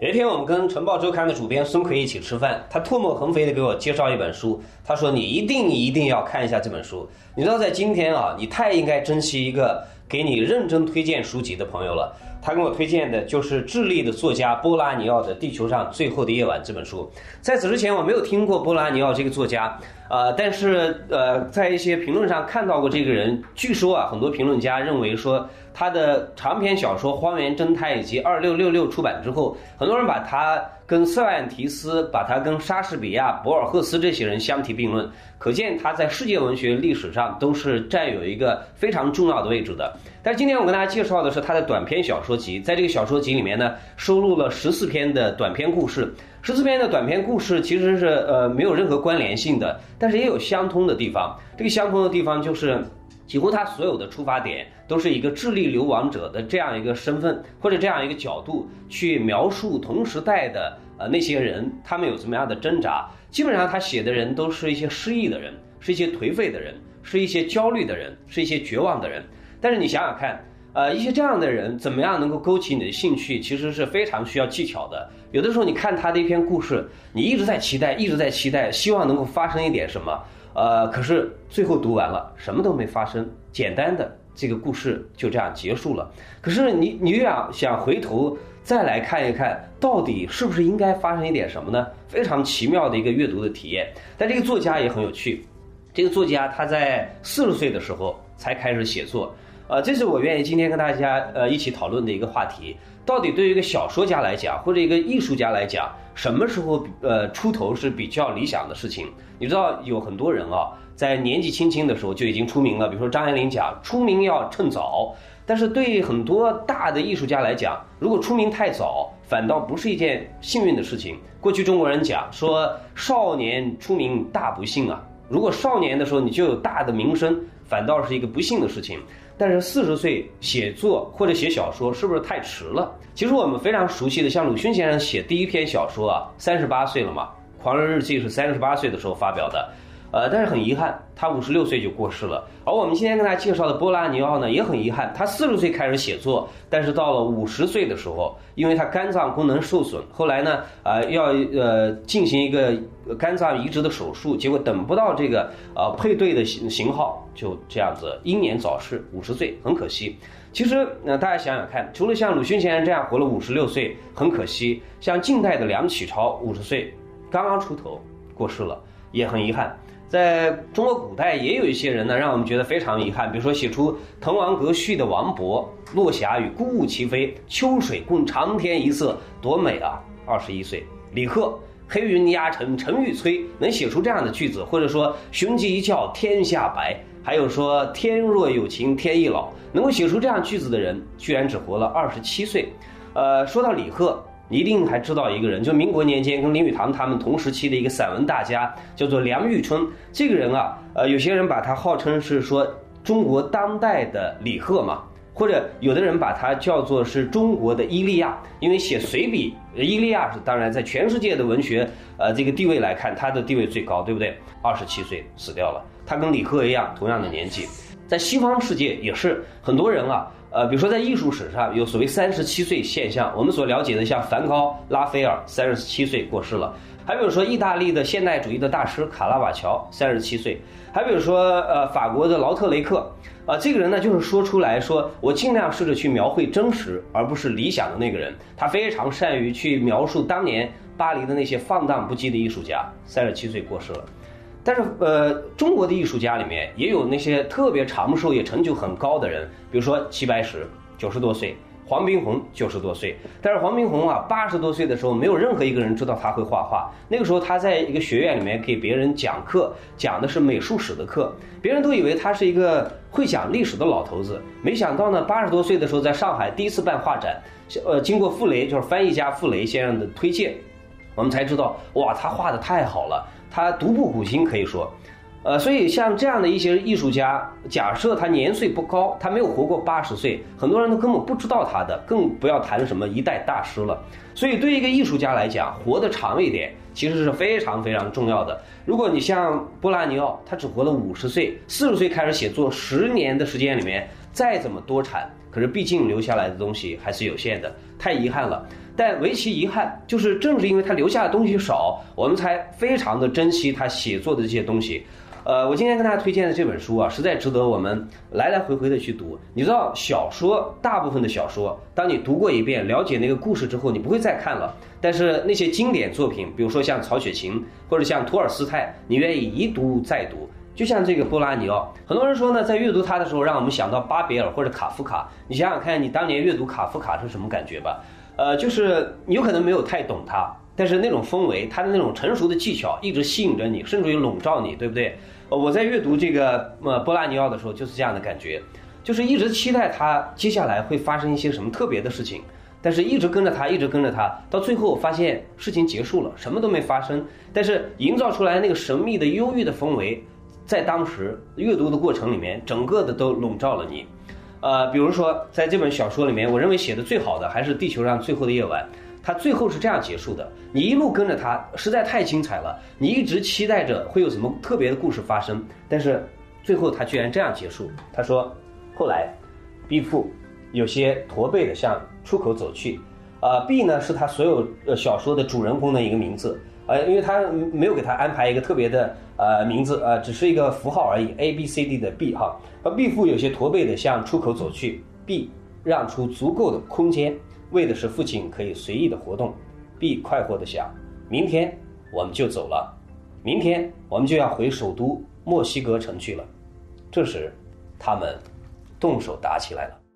有一天我们跟《晨报周刊》的主编孙奎一起吃饭，他唾沫横飞地给我介绍一本书，他说你一定一定要看一下这本书。你知道在今天啊，你太应该珍惜一个给你认真推荐书籍的朋友了。他给我推荐的就是智利的作家波拉尼奥的《地球上最后的夜晚》这本书。在此之前，我没有听过波拉尼奥这个作家，呃，但是呃，在一些评论上看到过这个人。据说啊，很多评论家认为说他的长篇小说《荒原侦探》以及《二六六六》出版之后，很多人把他跟塞万提斯、把他跟莎士比亚、博尔赫斯这些人相提并论，可见他在世界文学历史上都是占有一个非常重要的位置的。但是今天我跟大家介绍的是他的短篇小说集，在这个小说集里面呢，收录了十四篇的短篇故事。十四篇的短篇故事其实是呃没有任何关联性的，但是也有相通的地方。这个相通的地方就是，几乎他所有的出发点都是一个智力流亡者的这样一个身份或者这样一个角度去描述同时代的呃那些人，他们有什么样的挣扎。基本上他写的人都是一些失意的人，是一些颓废的人，是一些焦虑的人，是一些绝望的人。但是你想想看。呃，一些这样的人怎么样能够勾起你的兴趣，其实是非常需要技巧的。有的时候你看他的一篇故事，你一直在期待，一直在期待，希望能够发生一点什么。呃，可是最后读完了，什么都没发生，简单的这个故事就这样结束了。可是你你又想想回头再来看一看，到底是不是应该发生一点什么呢？非常奇妙的一个阅读的体验。但这个作家也很有趣，这个作家他在四十岁的时候才开始写作。呃，这是我愿意今天跟大家呃一起讨论的一个话题。到底对于一个小说家来讲，或者一个艺术家来讲，什么时候呃出头是比较理想的事情？你知道有很多人啊，在年纪轻轻的时候就已经出名了。比如说张爱玲讲，出名要趁早。但是对很多大的艺术家来讲，如果出名太早，反倒不是一件幸运的事情。过去中国人讲说，少年出名大不幸啊。如果少年的时候你就有大的名声，反倒是一个不幸的事情。但是四十岁写作或者写小说是不是太迟了？其实我们非常熟悉的，像鲁迅先生写第一篇小说啊，三十八岁了嘛，《狂人日记》是三十八岁的时候发表的。呃，但是很遗憾，他五十六岁就过世了。而我们今天跟大家介绍的波拉尼奥呢，也很遗憾，他四十岁开始写作，但是到了五十岁的时候，因为他肝脏功能受损，后来呢，啊，要呃进行一个肝脏移植的手术，结果等不到这个呃配对的型型号，就这样子英年早逝，五十岁，很可惜。其实，那大家想想看，除了像鲁迅先生这样活了五十六岁，很可惜，像近代的梁启超五十岁，刚刚出头过世了，也很遗憾。在中国古代也有一些人呢，让我们觉得非常遗憾。比如说，写出《滕王阁序》的王勃，“落霞与孤鹜齐飞，秋水共长天一色”，多美啊！二十一岁，李贺，“黑云压城城欲摧”，能写出这样的句子，或者说“雄鸡一叫天下白”，还有说“天若有情天亦老”，能够写出这样句子的人，居然只活了二十七岁。呃，说到李贺。你一定还知道一个人，就民国年间跟林语堂他们同时期的一个散文大家，叫做梁玉春。这个人啊，呃，有些人把他号称是说中国当代的李贺嘛，或者有的人把他叫做是中国的伊利亚，因为写随笔，伊利亚是当然在全世界的文学呃这个地位来看，他的地位最高，对不对？二十七岁死掉了，他跟李贺一样，同样的年纪，在西方世界也是很多人啊。呃，比如说在艺术史上有所谓三十七岁现象，我们所了解的像梵高、拉斐尔三十七岁过世了，还比如说意大利的现代主义的大师卡拉瓦乔三十七岁，还比如说呃法国的劳特雷克，啊这个人呢就是说出来说我尽量试着去描绘真实而不是理想的那个人，他非常善于去描述当年巴黎的那些放荡不羁的艺术家，三十七岁过世了。但是，呃，中国的艺术家里面也有那些特别长寿也成就很高的人，比如说齐白石，九十多岁；黄宾虹九十多岁。但是黄宾虹啊，八十多岁的时候，没有任何一个人知道他会画画。那个时候他在一个学院里面给别人讲课，讲的是美术史的课，别人都以为他是一个会讲历史的老头子。没想到呢，八十多岁的时候，在上海第一次办画展，呃，经过傅雷，就是翻译家傅雷先生的推荐，我们才知道，哇，他画的太好了。他独步古今，可以说，呃，所以像这样的一些艺术家，假设他年岁不高，他没有活过八十岁，很多人都根本不知道他的，更不要谈什么一代大师了。所以，对一个艺术家来讲，活得长一点，其实是非常非常重要的。如果你像波拉尼奥，他只活了五十岁，四十岁开始写作，十年的时间里面，再怎么多产，可是毕竟留下来的东西还是有限的，太遗憾了。但唯其遗憾，就是正是因为他留下的东西少，我们才非常的珍惜他写作的这些东西。呃，我今天跟大家推荐的这本书啊，实在值得我们来来回回的去读。你知道，小说大部分的小说，当你读过一遍，了解那个故事之后，你不会再看了。但是那些经典作品，比如说像曹雪芹或者像托尔斯泰，你愿意一读再读。就像这个波拉尼奥，很多人说呢，在阅读他的时候，让我们想到巴别尔或者卡夫卡。你想想看，你当年阅读卡夫卡是什么感觉吧？呃，就是你有可能没有太懂他，但是那种氛围，他的那种成熟的技巧一直吸引着你，甚至于笼罩你，对不对？我在阅读这个呃波拉尼奥的时候，就是这样的感觉，就是一直期待他接下来会发生一些什么特别的事情，但是一直跟着他，一直跟着他，到最后发现事情结束了，什么都没发生，但是营造出来那个神秘的忧郁的氛围，在当时阅读的过程里面，整个的都笼罩了你。呃，比如说在这本小说里面，我认为写的最好的还是《地球上最后的夜晚》。他最后是这样结束的，你一路跟着他，实在太精彩了。你一直期待着会有什么特别的故事发生，但是最后他居然这样结束。他说：“后来，B 父有些驼背的向出口走去。啊，B 呢是他所有呃小说的主人公的一个名字，呃，因为他没有给他安排一个特别的呃名字，呃，只是一个符号而已，A B C D 的 B 哈。而 B 父有些驼背的向出口走去，B 让出足够的空间。”为的是父亲可以随意的活动，B 快活的想，明天我们就走了，明天我们就要回首都墨西哥城去了。这时，他们动手打起来了。